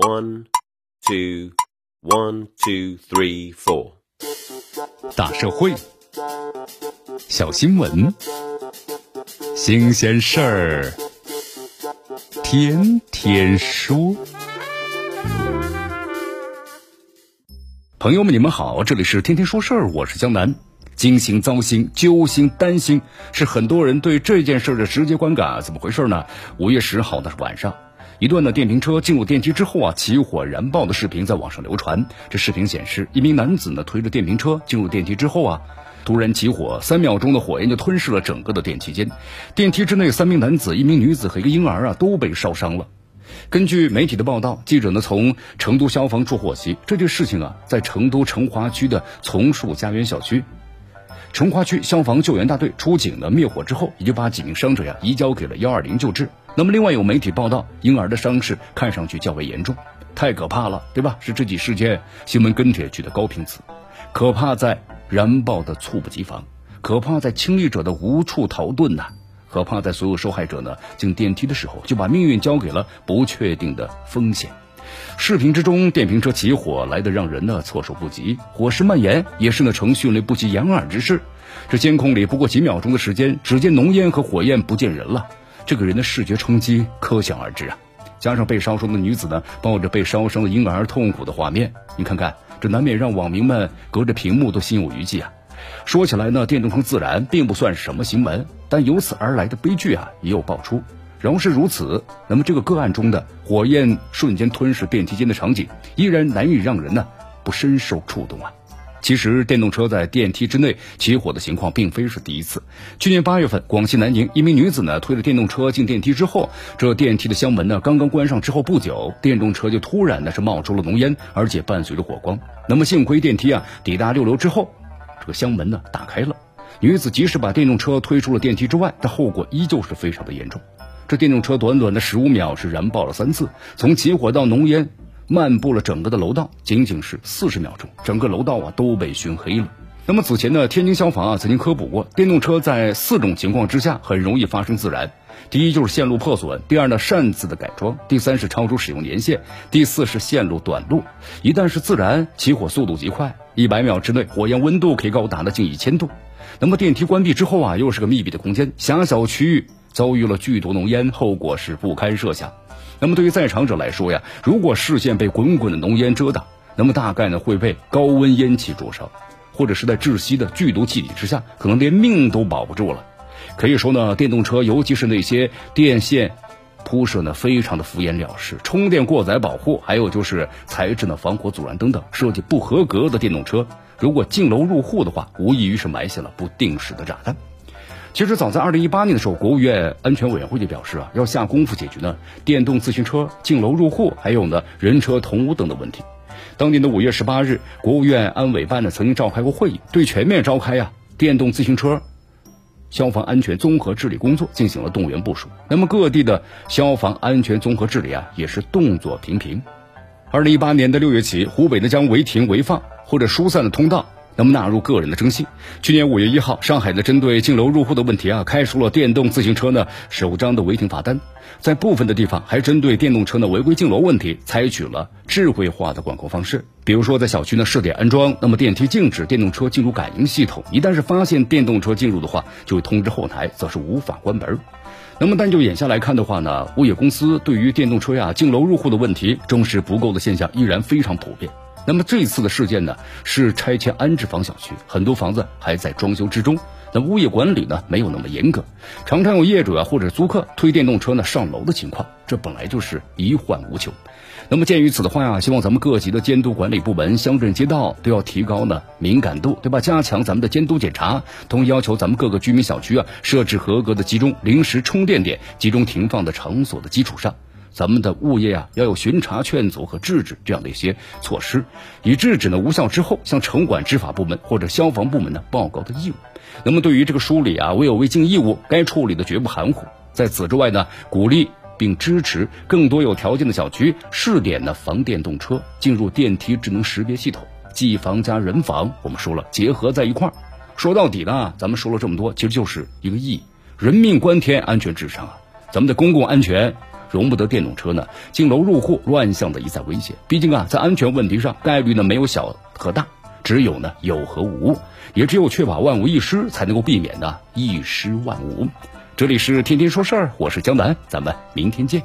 One, two, one, two, three, four。大社会，小新闻，新鲜事儿，天天说。朋友们，你们好，这里是天天说事儿，我是江南。惊心、糟心、揪心、担心，是很多人对这件事的直接观感。怎么回事呢？五月十号的晚上，一段呢电瓶车进入电梯之后啊，起火燃爆的视频在网上流传。这视频显示，一名男子呢推着电瓶车进入电梯之后啊，突然起火，三秒钟的火焰就吞噬了整个的电梯间。电梯之内三名男子、一名女子和一个婴儿啊都被烧伤了。根据媒体的报道，记者呢从成都消防处获悉，这件事情啊在成都成华区的丛树家园小区。成华区消防救援大队出警呢灭火之后，也就把几名伤者呀移交给了幺二零救治。那么，另外有媒体报道，婴儿的伤势看上去较为严重，太可怕了，对吧？是这起事件新闻跟帖区的高频词。可怕在燃爆的猝不及防，可怕在亲历者的无处逃遁呐，可怕在所有受害者呢进电梯的时候就把命运交给了不确定的风险。视频之中，电瓶车起火来的让人呢措手不及，火势蔓延也是呢呈迅雷不及掩耳之势。这监控里不过几秒钟的时间，只见浓烟和火焰，不见人了。这个人的视觉冲击可想而知啊！加上被烧伤的女子呢抱着被烧伤的婴儿痛苦的画面，你看看，这难免让网民们隔着屏幕都心有余悸啊！说起来呢，电动车自燃并不算什么新闻，但由此而来的悲剧啊也有爆出。仍是如此，那么这个个案中的火焰瞬间吞噬电梯间的场景，依然难以让人呢不深受触动啊！其实，电动车在电梯之内起火的情况并非是第一次。去年八月份，广西南宁一名女子呢推着电动车进电梯之后，这电梯的箱门呢刚刚关上之后不久，电动车就突然呢是冒出了浓烟，而且伴随着火光。那么幸亏电梯啊抵达六楼之后，这个箱门呢打开了，女子及时把电动车推出了电梯之外，但后果依旧是非常的严重。这电动车短短的十五秒是燃爆了三次，从起火到浓烟漫布了整个的楼道，仅仅是四十秒钟，整个楼道啊都被熏黑了。那么此前呢，天津消防啊曾经科普过，电动车在四种情况之下很容易发生自燃：第一就是线路破损，第二呢擅自的改装，第三是超出使用年限，第四是线路短路。一旦是自燃，起火速度极快，一百秒之内火焰温度可以高达了近一千度。那么电梯关闭之后啊，又是个密闭的空间，狭小区域。遭遇了剧毒浓烟，后果是不堪设想。那么对于在场者来说呀，如果视线被滚滚的浓烟遮挡，那么大概呢会被高温烟气灼烧，或者是在窒息的剧毒气体之下，可能连命都保不住了。可以说呢，电动车尤其是那些电线铺设呢非常的敷衍了事，充电过载保护，还有就是材质呢防火阻燃等等设计不合格的电动车，如果进楼入户的话，无异于是埋下了不定时的炸弹。其实早在二零一八年的时候，国务院安全委员会就表示啊，要下功夫解决呢电动自行车进楼入户，还有呢人车同屋等的问题。当年的五月十八日，国务院安委办呢曾经召开过会议，对全面召开呀电动自行车消防安全综合治理工作进行了动员部署。那么各地的消防安全综合治理啊也是动作频频。二零一八年的六月起，湖北呢将违停违放或者疏散的通道。那么纳入个人的征信。去年五月一号，上海呢针对进楼入户的问题啊，开出了电动自行车呢首张的违停罚单。在部分的地方，还针对电动车呢违规进楼问题，采取了智慧化的管控方式。比如说，在小区呢试点安装，那么电梯禁止电动车进入感应系统，一旦是发现电动车进入的话，就会通知后台，则是无法关门。那么，但就眼下来看的话呢，物业公司对于电动车呀进楼入户的问题重视不够的现象依然非常普遍。那么这次的事件呢，是拆迁安置房小区，很多房子还在装修之中，那物业管理呢没有那么严格，常常有业主啊或者租客推电动车呢上楼的情况，这本来就是一患无穷。那么鉴于此的话呀，希望咱们各级的监督管理部门、乡镇街道都要提高呢敏感度，对吧？加强咱们的监督检查，同要求咱们各个居民小区啊设置合格的集中临时充电点、集中停放的场所的基础上。咱们的物业啊，要有巡查、劝阻和制止这样的一些措施，以制止呢无效之后，向城管执法部门或者消防部门呢报告的义务。那么对于这个疏理啊，未有未尽义务，该处理的绝不含糊。在此之外呢，鼓励并支持更多有条件的小区试点呢防电动车进入电梯智能识别系统，技房加人防，我们说了结合在一块儿。说到底呢，咱们说了这么多，其实就是一个义，人命关天，安全至上啊。咱们的公共安全。容不得电动车呢进楼入户乱象的一再威胁。毕竟啊，在安全问题上，概率呢没有小和大，只有呢有和无，也只有确保万无一失，才能够避免呢一失万无。这里是天天说事儿，我是江南，咱们明天见。